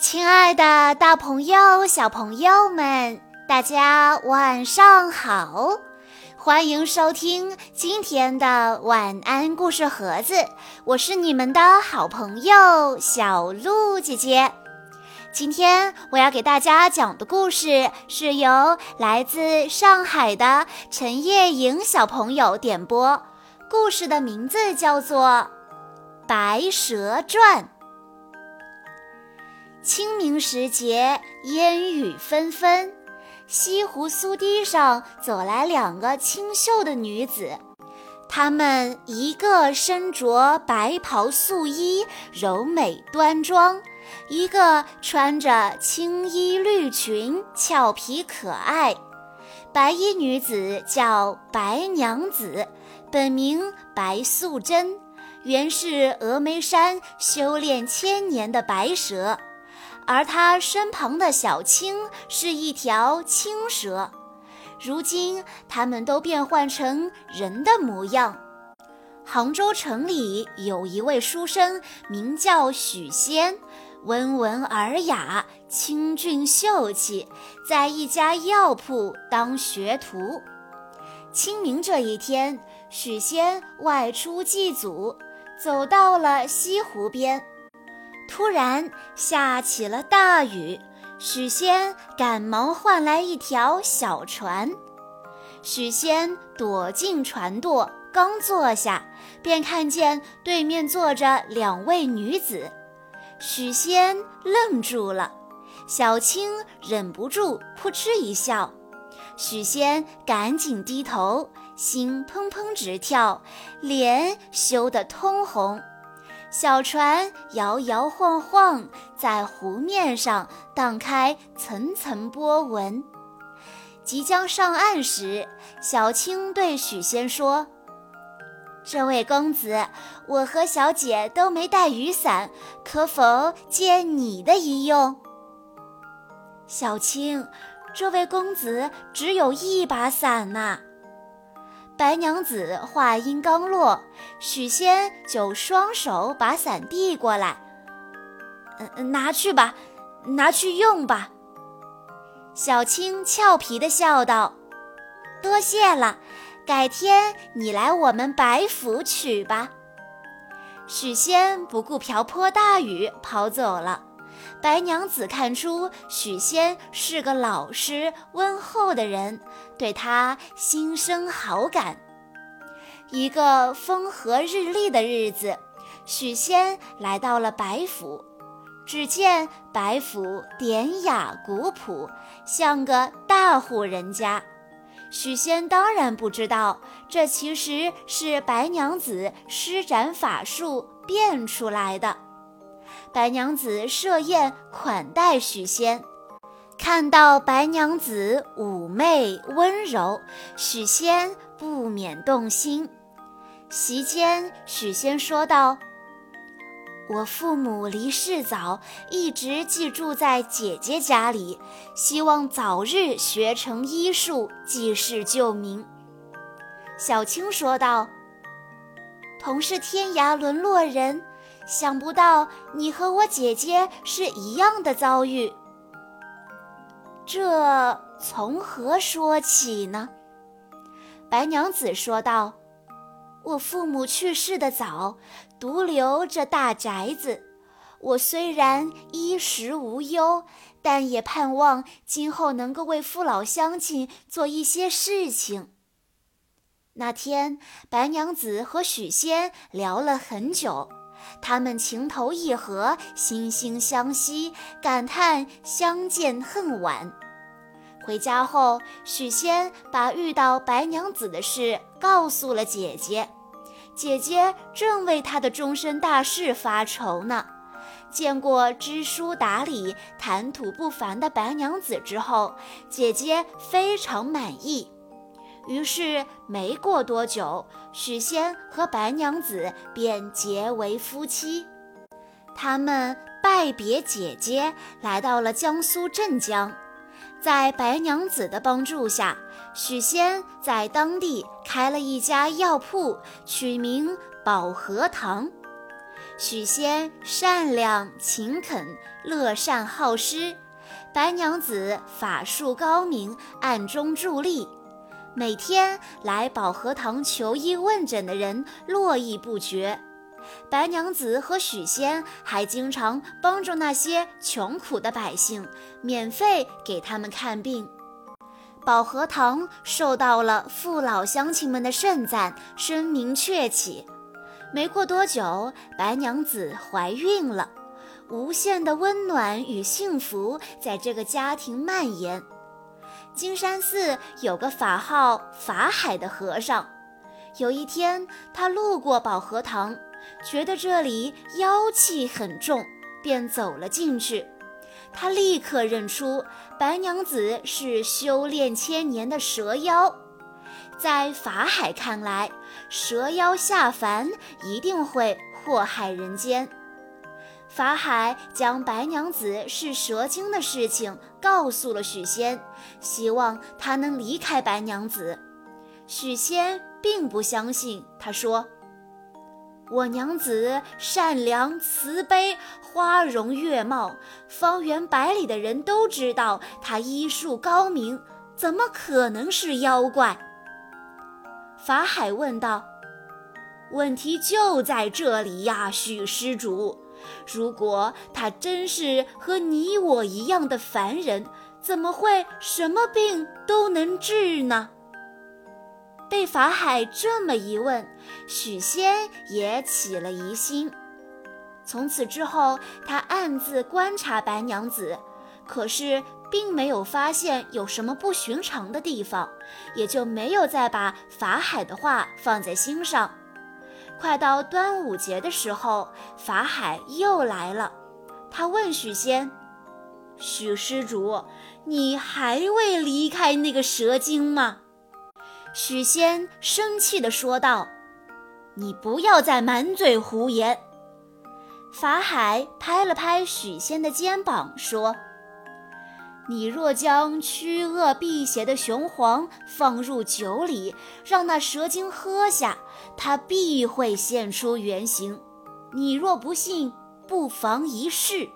亲爱的，大朋友、小朋友们，大家晚上好！欢迎收听今天的晚安故事盒子，我是你们的好朋友小鹿姐姐。今天我要给大家讲的故事是由来自上海的陈叶莹小朋友点播，故事的名字叫做《白蛇传》。清明时节，烟雨纷纷，西湖苏堤上走来两个清秀的女子。她们一个身着白袍素衣，柔美端庄；一个穿着青衣绿裙，俏皮可爱。白衣女子叫白娘子，本名白素贞，原是峨眉山修炼千年的白蛇。而他身旁的小青是一条青蛇，如今他们都变换成人的模样。杭州城里有一位书生，名叫许仙，温文尔雅，清俊秀气，在一家药铺当学徒。清明这一天，许仙外出祭祖，走到了西湖边。突然下起了大雨，许仙赶忙换来一条小船。许仙躲进船舵，刚坐下，便看见对面坐着两位女子。许仙愣住了，小青忍不住扑哧一笑。许仙赶紧低头，心砰砰直跳，脸羞得通红。小船摇摇晃晃，在湖面上荡开层层波纹。即将上岸时，小青对许仙说：“这位公子，我和小姐都没带雨伞，可否借你的一用？”小青，这位公子只有一把伞呐。白娘子话音刚落，许仙就双手把伞递过来，“嗯，拿去吧，拿去用吧。”小青俏皮地笑道：“多谢了，改天你来我们白府取吧。”许仙不顾瓢泼大雨跑走了。白娘子看出许仙是个老实温厚的人，对他心生好感。一个风和日丽的日子，许仙来到了白府。只见白府典雅古朴，像个大户人家。许仙当然不知道，这其实是白娘子施展法术变出来的。白娘子设宴款待许仙，看到白娘子妩媚温柔，许仙不免动心。席间，许仙说道：“我父母离世早，一直寄住在姐姐家里，希望早日学成医术，济世救民。”小青说道：“同是天涯沦落人。”想不到你和我姐姐是一样的遭遇，这从何说起呢？白娘子说道：“我父母去世的早，独留这大宅子。我虽然衣食无忧，但也盼望今后能够为父老乡亲做一些事情。”那天，白娘子和许仙聊了很久。他们情投意合，惺惺相惜，感叹相见恨晚。回家后，许仙把遇到白娘子的事告诉了姐姐。姐姐正为他的终身大事发愁呢。见过知书达理、谈吐不凡的白娘子之后，姐姐非常满意。于是没过多久，许仙和白娘子便结为夫妻。他们拜别姐姐，来到了江苏镇江。在白娘子的帮助下，许仙在当地开了一家药铺，取名保和堂。许仙善良勤恳，乐善好施；白娘子法术高明，暗中助力。每天来保和堂求医问诊的人络绎不绝。白娘子和许仙还经常帮助那些穷苦的百姓，免费给他们看病。保和堂受到了父老乡亲们的盛赞，声名鹊起。没过多久，白娘子怀孕了，无限的温暖与幸福在这个家庭蔓延。金山寺有个法号法海的和尚，有一天他路过宝和堂，觉得这里妖气很重，便走了进去。他立刻认出白娘子是修炼千年的蛇妖。在法海看来，蛇妖下凡一定会祸害人间。法海将白娘子是蛇精的事情告诉了许仙，希望他能离开白娘子。许仙并不相信，他说：“我娘子善良慈悲，花容月貌，方圆百里的人都知道她医术高明，怎么可能是妖怪？”法海问道：“问题就在这里呀，许施主。如果他真是和你我一样的凡人，怎么会什么病都能治呢？”被法海这么一问，许仙也起了疑心。从此之后，他暗自观察白娘子，可是。并没有发现有什么不寻常的地方，也就没有再把法海的话放在心上。快到端午节的时候，法海又来了。他问许仙：“许施主，你还未离开那个蛇精吗？”许仙生气地说道：“你不要再满嘴胡言。”法海拍了拍许仙的肩膀，说。你若将驱恶辟邪的雄黄放入酒里，让那蛇精喝下，它必会现出原形。你若不信，不妨一试。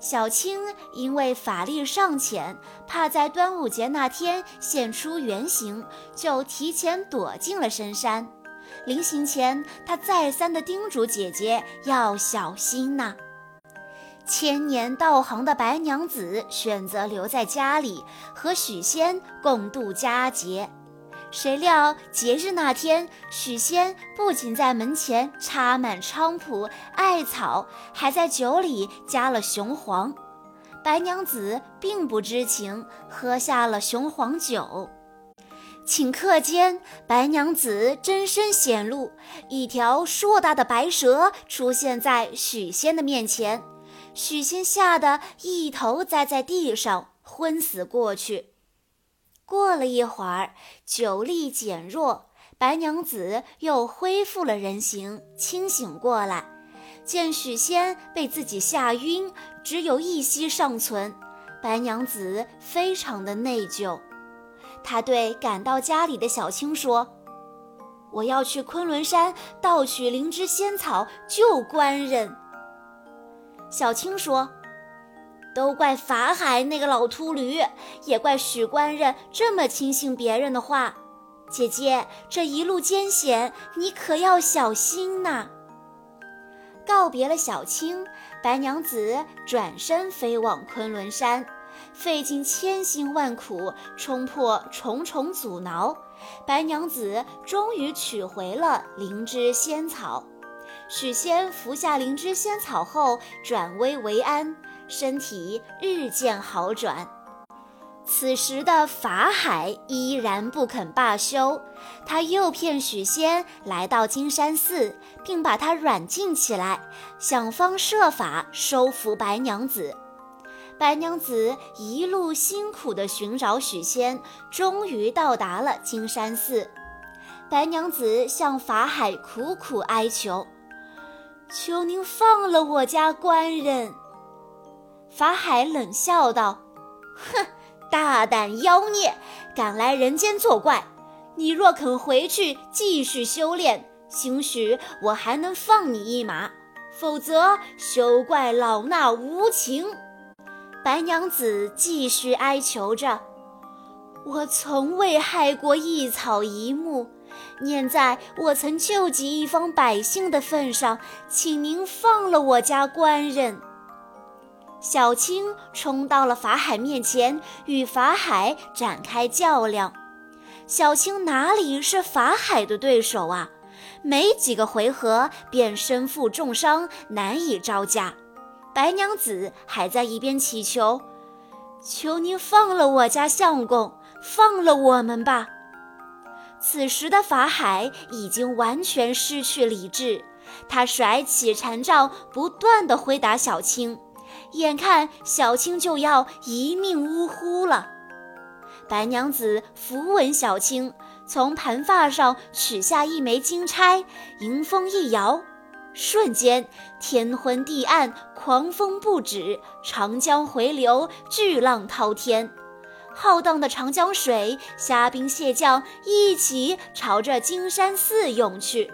小青因为法力尚浅，怕在端午节那天现出原形，就提前躲进了深山。临行前，她再三地叮嘱姐姐要小心呐。千年道行的白娘子选择留在家里和许仙共度佳节，谁料节日那天，许仙不仅在门前插满菖蒲、艾草，还在酒里加了雄黄。白娘子并不知情，喝下了雄黄酒。顷刻间，白娘子真身显露，一条硕大的白蛇出现在许仙的面前。许仙吓得一头栽在地上，昏死过去。过了一会儿，酒力减弱，白娘子又恢复了人形，清醒过来，见许仙被自己吓晕，只有一息尚存。白娘子非常的内疚，她对赶到家里的小青说：“我要去昆仑山盗取灵芝仙草，救官人。”小青说：“都怪法海那个老秃驴，也怪许官人这么轻信别人的话。姐姐，这一路艰险，你可要小心呐。”告别了小青，白娘子转身飞往昆仑山，费尽千辛万苦，冲破重重阻挠，白娘子终于取回了灵芝仙草。许仙服下灵芝仙草后，转危为安，身体日渐好转。此时的法海依然不肯罢休，他诱骗许仙来到金山寺，并把他软禁起来，想方设法收服白娘子。白娘子一路辛苦地寻找许仙，终于到达了金山寺。白娘子向法海苦苦哀求。求您放了我家官人。法海冷笑道：“哼，大胆妖孽，敢来人间作怪！你若肯回去继续修炼，兴许我还能放你一马，否则休怪老衲无情。”白娘子继续哀求着：“我从未害过一草一木，念在我曾救济一方百姓的份上，请您放了我家官人。”小青冲到了法海面前，与法海展开较量。小青哪里是法海的对手啊？没几个回合便身负重伤，难以招架。白娘子还在一边祈求：“求您放了我家相公，放了我们吧。”此时的法海已经完全失去理智，他甩起禅杖，不断地挥打小青，眼看小青就要一命呜呼了。白娘子扶稳小青，从盘发上取下一枚金钗，迎风一摇。瞬间，天昏地暗，狂风不止，长江回流，巨浪滔天，浩荡的长江水，虾兵蟹将一起朝着金山寺涌去。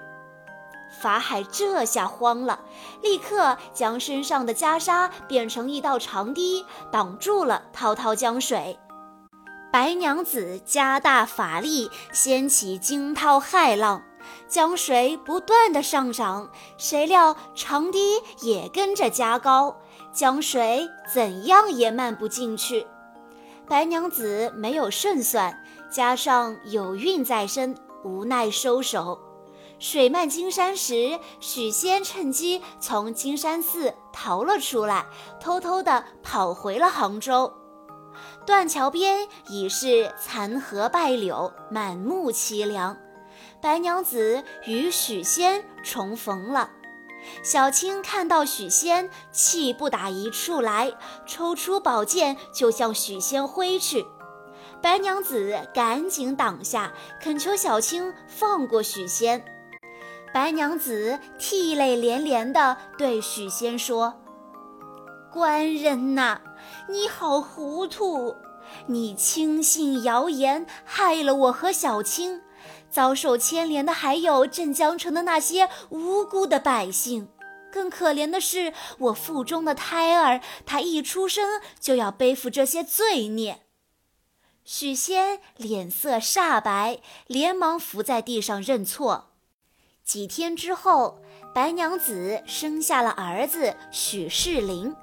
法海这下慌了，立刻将身上的袈裟变成一道长堤，挡住了滔滔江水。白娘子加大法力，掀起惊涛骇浪。江水不断的上涨，谁料长堤也跟着加高，江水怎样也漫不进去。白娘子没有胜算，加上有孕在身，无奈收手。水漫金山时，许仙趁机从金山寺逃了出来，偷偷地跑回了杭州。断桥边已是残荷败柳，满目凄凉。白娘子与许仙重逢了，小青看到许仙，气不打一处来，抽出宝剑就向许仙挥去。白娘子赶紧挡下，恳求小青放过许仙。白娘子涕泪连连地对许仙说：“官人呐，你好糊涂，你轻信谣言，害了我和小青。”遭受牵连的还有镇江城的那些无辜的百姓，更可怜的是我腹中的胎儿，他一出生就要背负这些罪孽。许仙脸色煞白，连忙伏在地上认错。几天之后，白娘子生下了儿子许世林。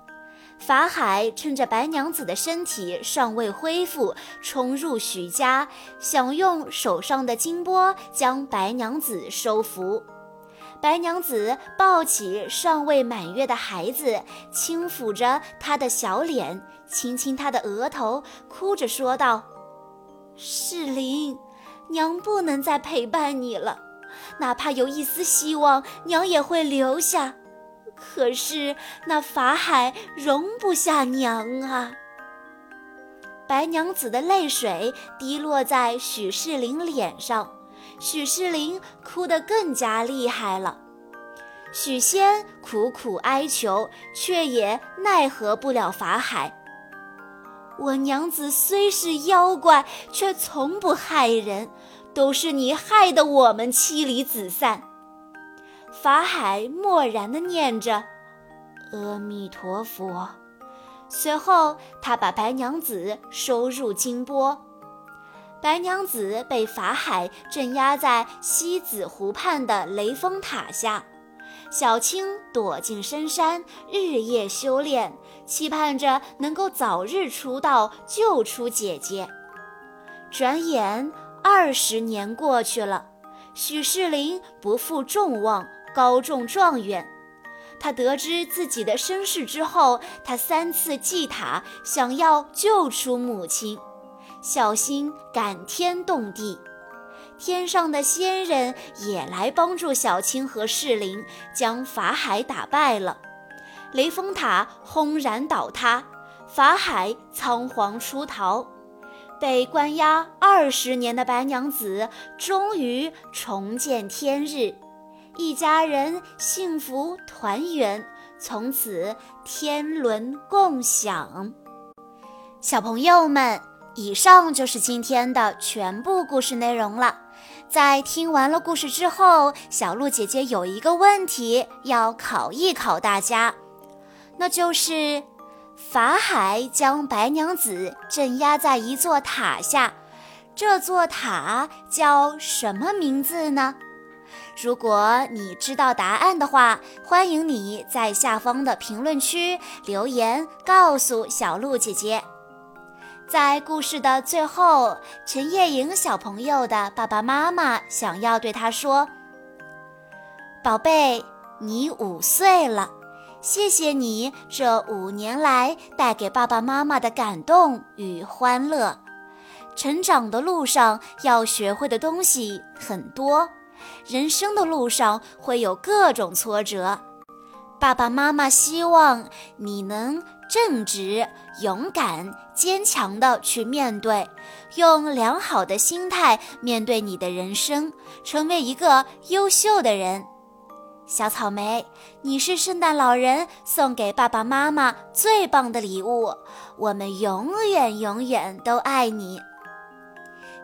法海趁着白娘子的身体尚未恢复，冲入许家，想用手上的金钵将白娘子收服。白娘子抱起尚未满月的孩子，轻抚着他的小脸，亲亲他的额头，哭着说道：“世林，娘不能再陪伴你了，哪怕有一丝希望，娘也会留下。”可是那法海容不下娘啊！白娘子的泪水滴落在许世林脸上，许世林哭得更加厉害了。许仙苦苦哀求，却也奈何不了法海。我娘子虽是妖怪，却从不害人，都是你害得我们妻离子散。法海默然地念着“阿弥陀佛”，随后他把白娘子收入金钵。白娘子被法海镇压在西子湖畔的雷峰塔下，小青躲进深山，日夜修炼，期盼着能够早日出道，救出姐姐。转眼二十年过去了，许世林不负众望。高中状元，他得知自己的身世之后，他三次祭塔，想要救出母亲，小心感天动地。天上的仙人也来帮助小青和世林，将法海打败了。雷峰塔轰然倒塌，法海仓皇出逃，被关押二十年的白娘子终于重见天日。一家人幸福团圆，从此天伦共享。小朋友们，以上就是今天的全部故事内容了。在听完了故事之后，小鹿姐姐有一个问题要考一考大家，那就是法海将白娘子镇压在一座塔下，这座塔叫什么名字呢？如果你知道答案的话，欢迎你在下方的评论区留言告诉小鹿姐姐。在故事的最后，陈叶莹小朋友的爸爸妈妈想要对他说：“宝贝，你五岁了，谢谢你这五年来带给爸爸妈妈的感动与欢乐。成长的路上要学会的东西很多，人生的路上会有各种挫折，爸爸妈妈希望你能。”正直、勇敢、坚强地去面对，用良好的心态面对你的人生，成为一个优秀的人。小草莓，你是圣诞老人送给爸爸妈妈最棒的礼物，我们永远永远都爱你。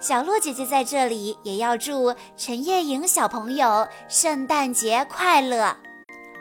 小鹿姐姐在这里也要祝陈叶莹小朋友圣诞节快乐。